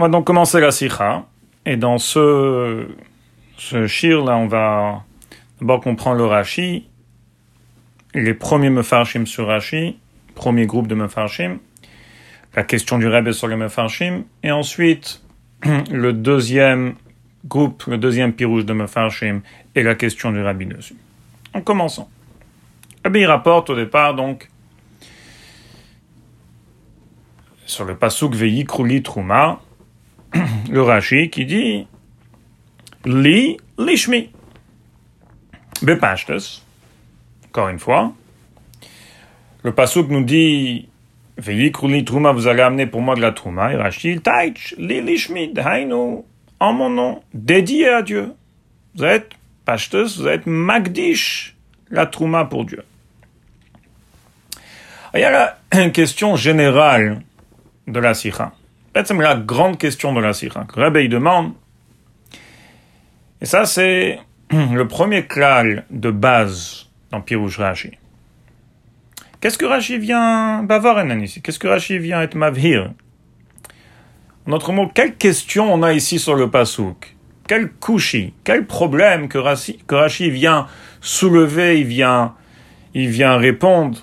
On va donc commencer la sikha. Et dans ce, ce shir, là, on va d'abord comprendre le Rashi, les premiers mefarshim sur Rashi, premier groupe de mefarshim, la question du Rebbe sur les mefarshim, et ensuite le deuxième groupe, le deuxième pirouge de mefarshim, et la question du Rabbi dessus. En commençant. Rabbi rapporte au départ donc sur le pasuk Veyi Kruli Truma, le Rashi qui dit Li Lishmi. Bepashtes, encore une fois. Le pasuk nous dit Veyi Kruli Truma, vous allez amener pour moi de la Truma. Et Rashi, Taich, Li Lishmi, Hainu, en mon nom, dédié à Dieu. Vous êtes Pashtes, vous êtes Magdish, la Truma pour Dieu. Il y a une question générale de la Sikha. C'est la grande question de la. Le Rabbi demande, et ça c'est le premier klal de base dans Pirouj Rashi. Qu'est-ce que Rashi vient bavaren ici? Qu'est-ce que Rashi vient être mavhir? En autre mot, quelle question on a ici sur le pasouk Quel kouchi Quel problème que Rashi, que Rashi vient soulever, il vient, il vient répondre,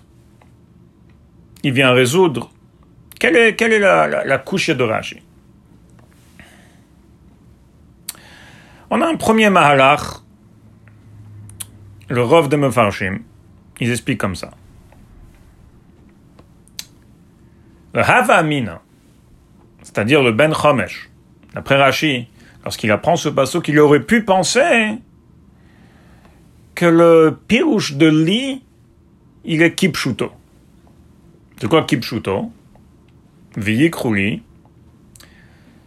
il vient résoudre? Quelle est, quelle est la, la, couche de Rashi On a un premier mahalach, le Rov de Mefarshim. Ils expliquent comme ça. Le Hava Amina, c'est-à-dire le Ben Chomesh, d'après Rashi, lorsqu'il apprend ce passo, qu'il aurait pu penser que le pirouche de Li, il est Kipshuto. C'est quoi Kipshuto Viyikrouli,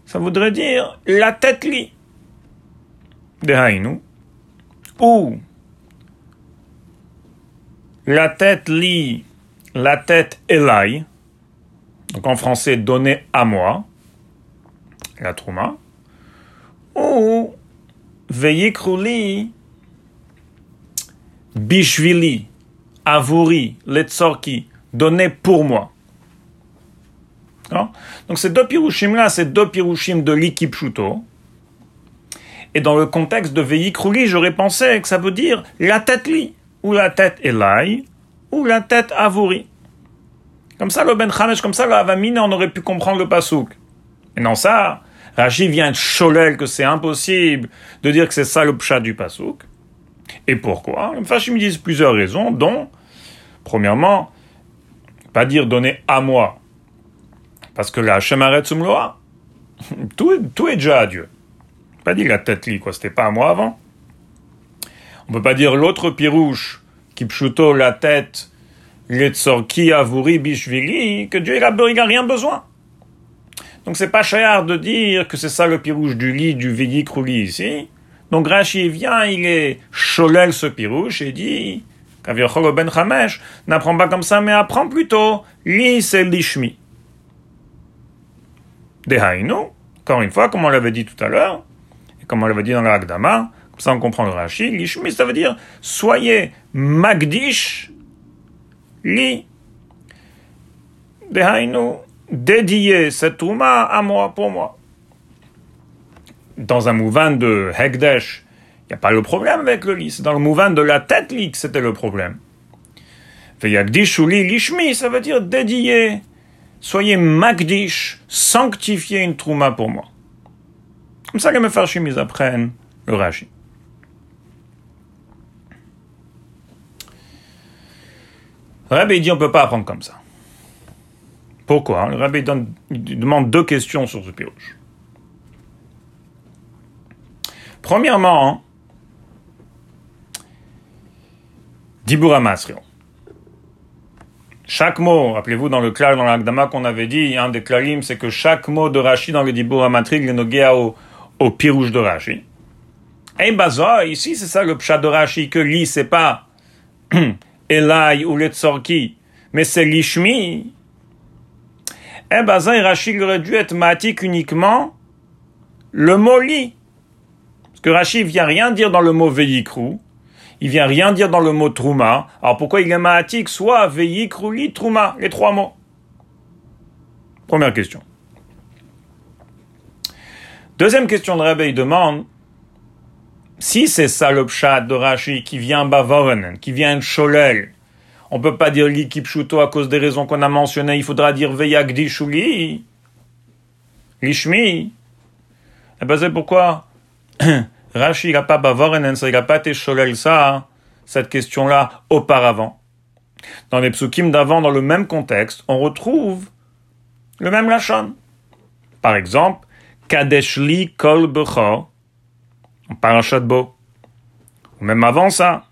ça voudrait dire la tête li. Dehainu. Ou la tête li, la tête elai. Donc en français, donner à moi. La trouma. Ou Veyikrouli, bishvili, avuri, letzorki, donner pour moi. Donc ces deux pirouchim-là, c'est deux pirouchim de l'ikipshuto. Et dans le contexte de Veyikruli, j'aurais pensé que ça veut dire la tête li, ou la tête elai, ou la tête avuri. Comme ça, le Ben Chamesh, comme ça, le Avamine, on aurait pu comprendre le pasouk. Et non, ça, Rashi vient de cholel que c'est impossible de dire que c'est ça le pshat du pasouk. Et pourquoi? Les Fashim disent plusieurs raisons, dont, premièrement, pas dire donner à moi, parce que là, arrête tout, tout est déjà à Dieu. Pas dire la tête li, quoi, c'était pas à moi avant. On peut pas dire l'autre pirouche, qui pchuto la tête, qui avuri bishvili, que Dieu il a, il a rien besoin. Donc c'est pas cher de dire que c'est ça le pirouche du lit, du vili krouli ici. Donc Rashi vient, il est cholel ce pirouche et dit, ben Chamesh, n'apprend pas comme ça, mais apprend plutôt, li c'est lishmi. Dehainu, encore une fois, comme on l'avait dit tout à l'heure, et comme on l'avait dit dans la Hagdama, comme ça on comprend le Rashi, l'ishmi, ça veut dire soyez magdish li. Dehainu, dédiez cette touma à moi, pour moi. Dans un mouvement de Hegdesh, il n'y a pas le problème avec le lit, c'est dans le mouvement de la tête que c'était le problème. Veyagdish ou li lishmi, ça veut dire dédier soyez magdish, sanctifiez une trouma pour moi. Comme ça que mes farshim, ils apprennent le Rashi. Le rabbi dit on ne peut pas apprendre comme ça. Pourquoi Le rabbi demande deux questions sur ce pirouche. Premièrement, Dibura Masrion. Chaque mot, rappelez-vous dans le clal, dans l'agdama qu'on avait dit, un des klalim, c'est que chaque mot de Rashi dans le Dibur Amatrik est nogué au, au pirouge de Rashi. Et baza, ici, c'est ça le pshat de Rashi, que li, c'est pas Elai ou Letzorki, mais c'est l'ishmi. Et baza, et Rashi aurait dû être matik uniquement le mot li. Parce que Rashi vient rien dire dans le mot veyikrou, il vient rien dire dans le mot trouma. Alors pourquoi il est maatique Soit veillik, rouli, trouma, les trois mots? Première question. Deuxième question de Rabbi, il demande, si c'est ça le pshat de Rashi qui vient Bavoren, qui vient Cholel, on peut pas dire li kipshuto à cause des raisons qu'on a mentionnées, il faudra dire veyagdi shuli, lishmi. Eh ben c'est pourquoi Rashi n'a pas Bavoren, il n'a pas été Cholel ça, cette question-là auparavant. Dans les psukim d'avant, dans le même contexte, on retrouve le même lachon. Par exemple, Kadeshli kol bechor, en parachat bo. Ou même avant ça,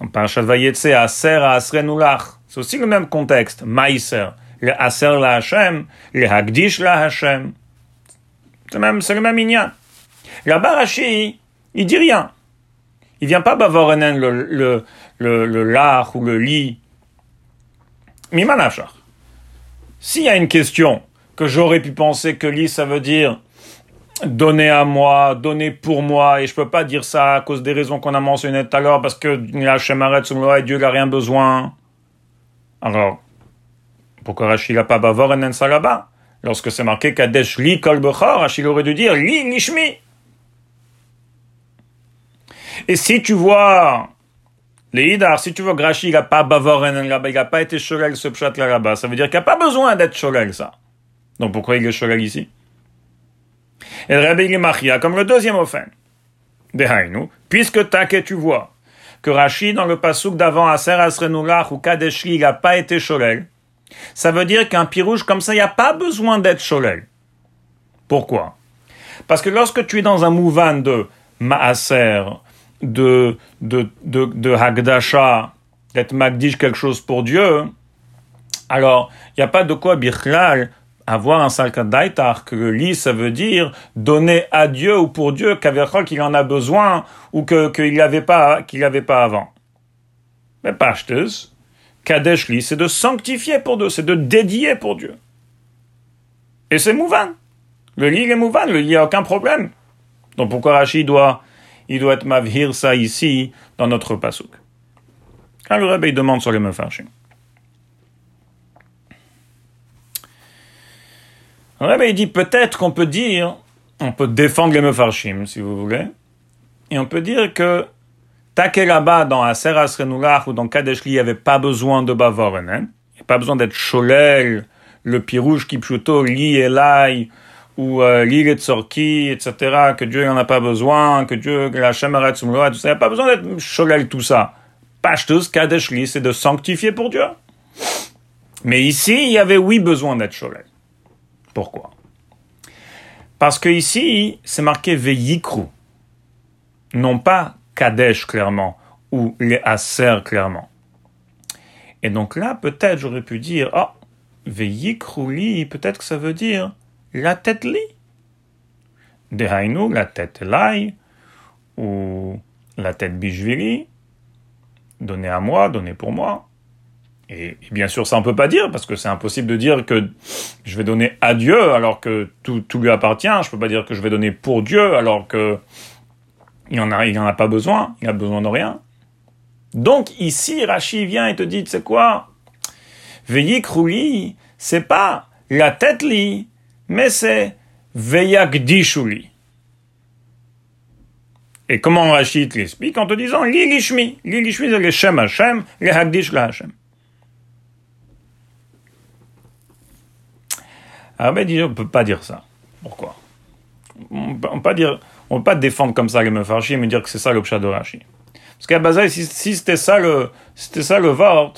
en parachat vayetse, aser asrenulach. C'est aussi le même contexte. Maïser, le aser la Hashem, le hagdish la Hashem. C'est même, c'est le même. Là-bas, Rashi, il dit rien. Il vient pas bavorenen le, le, le, lach ou le lit. Mimanachar. S'il y a une question que j'aurais pu penser que lit, ça veut dire donner à moi, donner pour moi, et je peux pas dire ça à cause des raisons qu'on a mentionnées tout à l'heure, parce que la et Dieu n'a rien besoin. Alors, pourquoi Rachid n'a pas bavor et là-bas? Lorsque c'est marqué Kadesh li kol Rachid aurait dû dire li lishmi. Et si tu vois, les si tu vois que Rachid n'a pas bavor là-bas, il n'a pas été cholel ce pshat là-bas, ça veut dire qu'il n'y a pas besoin d'être cholel ça. Donc pourquoi il est cholel ici? Et le Rabbi Machia comme le deuxième offen. Dehainu, puisque que tu vois que Rachid dans le pasouk d'avant Aser Asrenulach ou Kadeshli n'a pas été cholel, ça veut dire qu'un pirouge comme ça, il n'y a pas besoin d'être cholel. Pourquoi? Parce que lorsque tu es dans un mouvan de Maaser, de, de, de, de Hagdasha, d'être Magdish quelque chose pour Dieu, alors il n'y a pas de quoi Bichlal avoir un salkat daitar, que le lit, ça veut dire donner à Dieu ou pour Dieu qu'il en a besoin ou qu'il n'avait pas, qu'il n'avait pas avant. Mais pachteuse, kadesh li, c'est de sanctifier pour Dieu, c'est de dédier pour Dieu. Et c'est mouvan. Le lit est mouvan, le lit, il a aucun problème. Donc pourquoi Rachid doit, il doit être mavhir ça ici, dans notre pasouk? Quand le réveil demande sur les mefarchim. Ouais, il dit peut-être qu'on peut dire, on peut défendre les mefarshim, si vous voulez, et on peut dire que là-bas dans Aser Asrenulach ou dans Kadeshli, il n'y avait pas besoin de Bavoren, hein? il n'y pas besoin d'être Cholel, le pirouge qui plutôt Li Elai, ou euh, Li Sorki, etc., que Dieu n'en a pas besoin, que Dieu, que la Shemaret tout ça, il n'y a pas besoin d'être Cholel, tout ça. Pashtus, Kadeshli, c'est de sanctifier pour Dieu. Mais ici, il y avait oui besoin d'être Cholel. Pourquoi? Parce que ici, c'est marqué Veyikru, non pas Kadesh clairement, ou les Aser clairement. Et donc là, peut-être j'aurais pu dire, oh, Veyikru li, peut-être que ça veut dire la tête lai, ou la tête bijvili, donnez à moi, donnez pour moi. Et, bien sûr, ça on peut pas dire parce que c'est impossible de dire que je vais donner à Dieu alors que tout, lui appartient. Je peux pas dire que je vais donner pour Dieu alors que il en a, en a pas besoin. Il a besoin de rien. Donc ici, Rachi vient et te dit, c'est quoi? Veillik krouli, c'est pas la tête li, mais c'est veyakdishuli. Et comment Rachid l'explique En te disant li lishmi. Li lishmi, c'est le Shem Hashem, le Hagdish la Hashem. Ah ben, on ne peut pas dire ça. Pourquoi? On ne peut pas peut pas défendre comme ça les mefarchim et dire que c'est ça le de Rashi. Parce qu'à base, si, si c'était ça le, c'était ça le vort,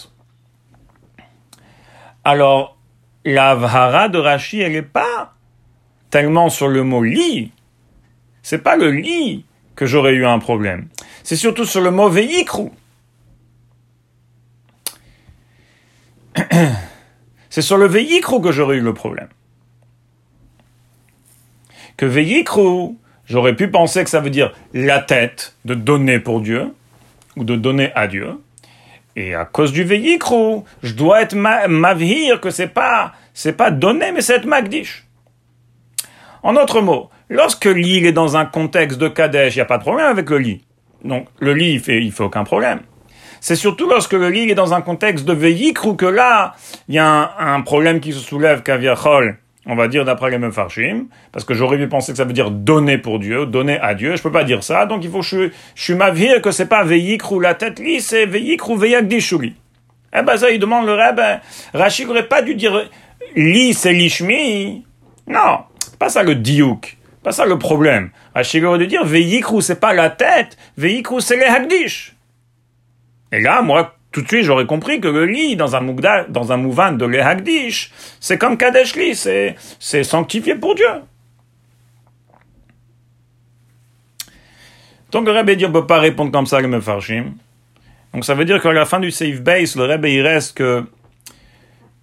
alors la de Rashi, elle n'est pas tellement sur le mot lit. C'est pas le lit que j'aurais eu un problème. C'est surtout sur le mot veikru. C'est sur le veikru que j'aurais eu le problème que Veyikru, j'aurais pu penser que ça veut dire la tête, de donner pour Dieu, ou de donner à Dieu. Et à cause du Veyikru, je dois être mavhir, que c'est pas, c'est pas donner, mais c'est être magdish. En d'autres mots, lorsque l'île est dans un contexte de Kadesh, il n'y a pas de problème avec le lit. Donc, le lit, il fait, il fait aucun problème. C'est surtout lorsque le lit est dans un contexte de Veyikru que là, il y a un, problème qui se soulève, Kaviachol, on va dire d'après les Mefarshim, parce que j'aurais pu penser que ça veut dire donner pour Dieu, donner à Dieu. Je peux pas dire ça, donc il faut je, je suis m'avire que c'est pas veillikru la tête c'est veillikru veillakdishuli. Eh ben ça, il demande le rabbin. Rachid n'aurait pas dû dire li, c'est lishmi. Non, pas ça le diouk. Pas ça le problème. Rachid aurait dû dire veillikru, c'est pas la tête, veillikru, c'est les hagdish. Et là, moi, tout de suite, j'aurais compris que le lit dans un dans un mouvement de l'Ehagdish, c'est comme Kadesh Li, c'est, c'est sanctifié pour Dieu. Donc le Rebbe dit, on peut pas répondre comme ça, le Mefarshim. Donc ça veut dire qu'à la fin du safe base, le Rebbe, il reste que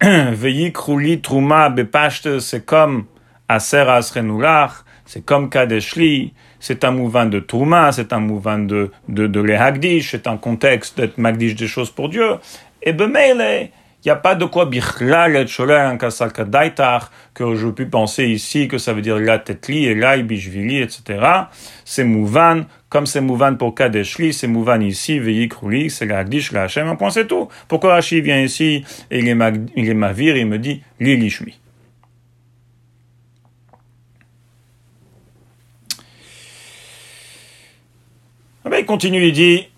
Veyikrouli Trouma Bepashte, c'est comme Aser c'est comme Kadeshli, c'est un mouvement de Touma, c'est un mouvement de, de, de l'Ehagdish, c'est un contexte d'être Magdish des choses pour Dieu. Et Bemele, il n'y a pas de quoi bichlal et sholer que je puis penser ici que ça veut dire la tetli et la bishvili, etc. C'est mouvan, comme c'est mouvan pour kadeshli, c'est mouvan ici, veikruli, c'est la hagdish, un point c'est tout. Pourquoi Rashi vient ici et il est, il est mavir, il me dit li lishmi. Ah ben, il continue, il dit,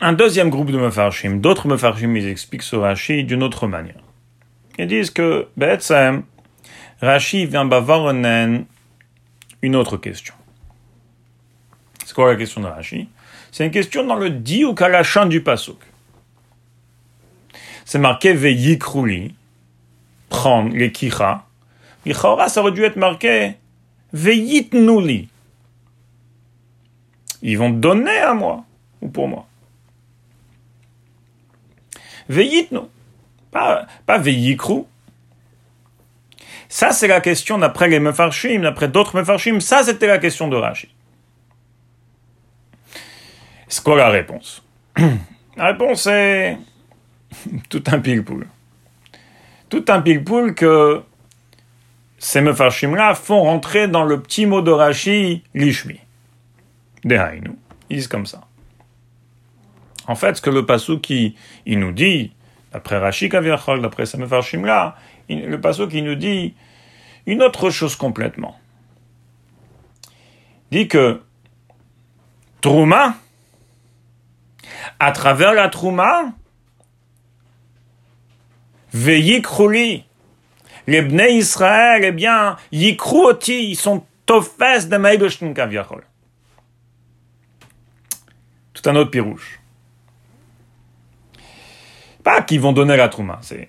un deuxième groupe de Mefarshim, d'autres Mefarshim, ils expliquent ce Rashi d'une autre manière. Ils disent que, Betsem, Rashi vient bavarenen une autre question. C'est quoi la question de Rashi? C'est une question dans le di ou kalachan du pasuk. C'est marqué veyikrouli, prendre les kicha. ça aurait dû être marqué veyitnuli, ils vont donner à moi ou pour moi. non. pas, pas veillitru. Ça, c'est la question d'après les Mefarshim, d'après d'autres Mefarshim. Ça, c'était la question de Rashi. C'est quoi la réponse? La réponse est tout un pile-poule. Tout un pile-poule que ces Mefarshim-là font rentrer dans le petit mot de Rashi, l'ishmi. Dehainu. Ils disent comme ça. En fait, ce que le passou qui nous dit, d'après Rashi Kavirchol, d'après Samephar Shimla, le passou qui nous dit une autre chose complètement. Il dit que Trouma, à travers la Trouma, Veyikrouli, les Bnei Israël, eh bien, Yikruoti, ils sont tofes de Kavirchol tout un autre pirouche. Pas qu'ils vont donner la trouma, c'est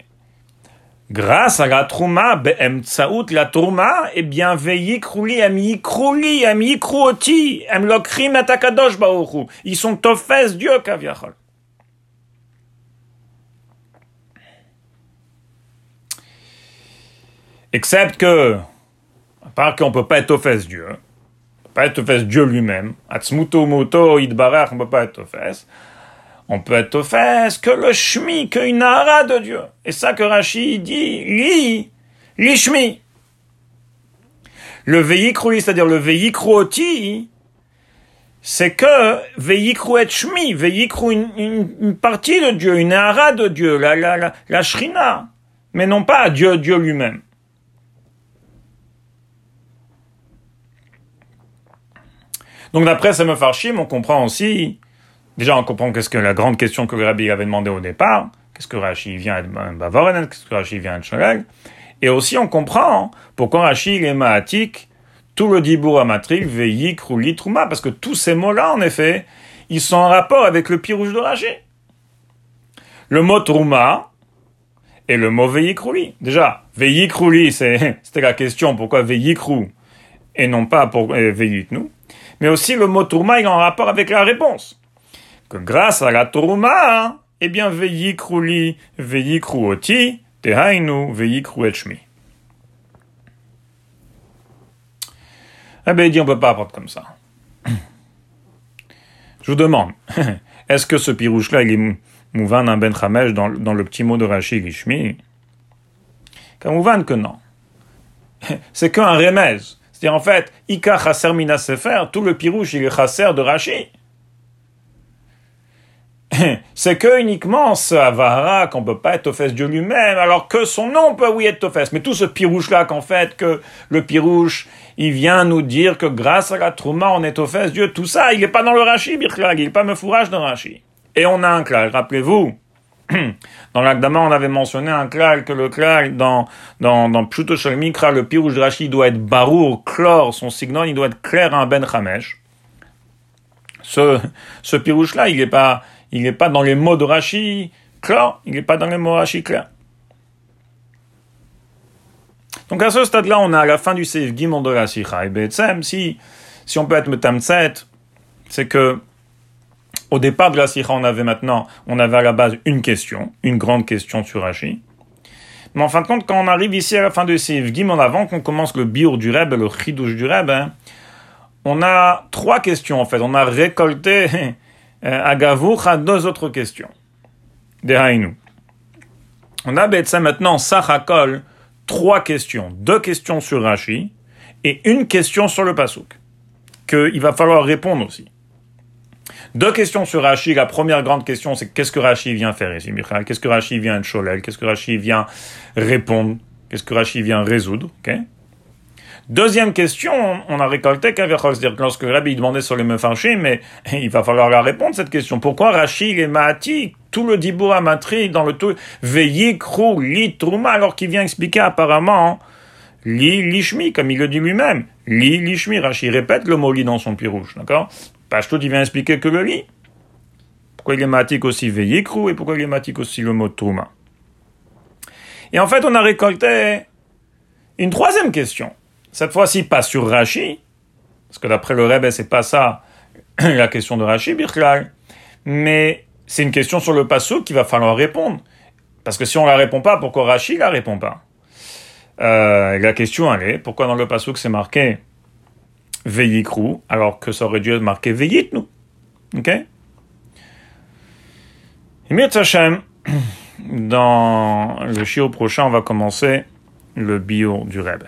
grâce à la trouma, be'emtsaout la trouma, eh bien, veillikrouli, am yikrouli, am yikruoti, am lokrim atakadosh baoru. Ils sont tofes Dieu kaviachol. Excepte que, à part qu'on peut pas être tofes Dieu, pas être Tofes Dieu lui-même. Atzmuto moto idbarach, on peut pas être Tofes. On peut être Tofes que le Shmi, qu'une Nahara de Dieu. Et ça que Rashi dit, li, li Shmi. Le veikru, c'est-à-dire le veikruoti, c'est que veikru et Shmi, veikru une, une, partie de Dieu, une Nahara de Dieu, la, la, la, la Shrina. Mais non pas Dieu, Dieu lui-même. Donc d'après ce Mefarshim, on comprend aussi, déjà on comprend qu'est-ce que la grande question que Rabbi avait demandé au départ, qu'est-ce que Rashi vient de Bavoren, qu'est-ce que Rashi vient de Sholel, et aussi on comprend pourquoi Rashi est maatik, tout le dibour amatrik, veillik, roulit, trouma, parce que tous ces mots-là, en effet, ils sont en rapport avec le pirouge de Rashi. Le mot trouma, et le mot veillik, Déjà, veillik, c'était la question, pourquoi veillik, et non pas pour euh, nous? Mais aussi le mot tourma est en rapport avec la réponse. Que grâce à la tourma, eh bien, veyikru li, veyikru oti, tehainu, veyikru etchmi. Eh bien, il dit, on peut pas apprendre comme ça. Je vous demande, est-ce que ce pirouche-là, est mouvan un ben chamesh dans, le petit mot de Rashi Gishmi? Mouvan que non. C'est qu'un remez cest en fait, Ika Chaser Mina Sefer, tout le pirouche, il est Chaser de Rashi. c'est que uniquement ce Avara qu'on peut pas être au Dieu lui-même, alors que son nom peut oui être au. Mais tout ce pirouche-là qu'en fait, que le pirouche, il vient nous dire que grâce à la Trouma, on est au Dieu, tout ça, il n'est pas dans le Rashi, Birklag, il n'est pas me fourrage dans le Rashi. Et on a un klal, rappelez-vous, dans l'Agdama, on avait mentionné un klal, que le klal, dans, dans, dans Pshuto Mikra, le pirouche de Rashi doit être barour, chlore, son signal, il doit être clair un ben chamesh. Ce, ce pirouche-là, il n'est pas, il n'est pas dans les mots de Rashi clair, il n'est pas dans les mots de Rashi clair. Donc à ce stade-là, on est à la fin du Seif Gimon de la Sikha. Et si, si on peut être Metamtset, c'est que au départ de la Sikha, on avait maintenant, on avait à la base une question, une grande question sur Rashi. Mais en fin de compte, quand on arrive ici à la fin du Seif Gimon, avant qu'on commence le biur du Reb, le chidouche du Reb, hein, on a trois questions en fait. On a récolté euh, Agavour a deux autres questions. Dehainu. On a ça maintenant, Sachakol, trois questions. Deux questions sur Rashi et une question sur le Pasuk. Qu'il va falloir répondre aussi. Deux questions sur Rashi. La première grande question, c'est qu'est-ce que Rashi vient faire ici, Michal Qu'est-ce que Rashi vient de Cholel Qu'est-ce que Rashi vient répondre? Qu'est-ce que Rashi vient résoudre? Deuxième question, on a récolté c'est-à-dire que lorsque Rabbi demandait sur les mefarchim, mais il va falloir la répondre cette question. Pourquoi Rachid et Mahati, tout le dibour amatri dans le tout, krou, li trouma, alors qu'il vient expliquer apparemment li lishmi, comme il le dit lui-même. Li lishmi, Rachid répète le mot li dans son pirouche, d'accord? Pashtout, il vient expliquer que le li. Pourquoi il est matique aussi krou et pourquoi il est matique aussi le mot trouma Et en fait, on a récolté une troisième question. Cette fois-ci, pas sur Rashi, parce que d'après le Rebbe, c'est pas ça la question de Rashi, Birklal, mais c'est une question sur le passo qu'il va falloir répondre. Parce que si on la répond pas, pourquoi Rashi la répond pas? Euh, La question, elle est, pourquoi dans le passo c'est marqué Veyikrou, alors que ça aurait dû être marqué nous Ok? Et Hashem, dans le chiot prochain, on va commencer le bio du Rebbe.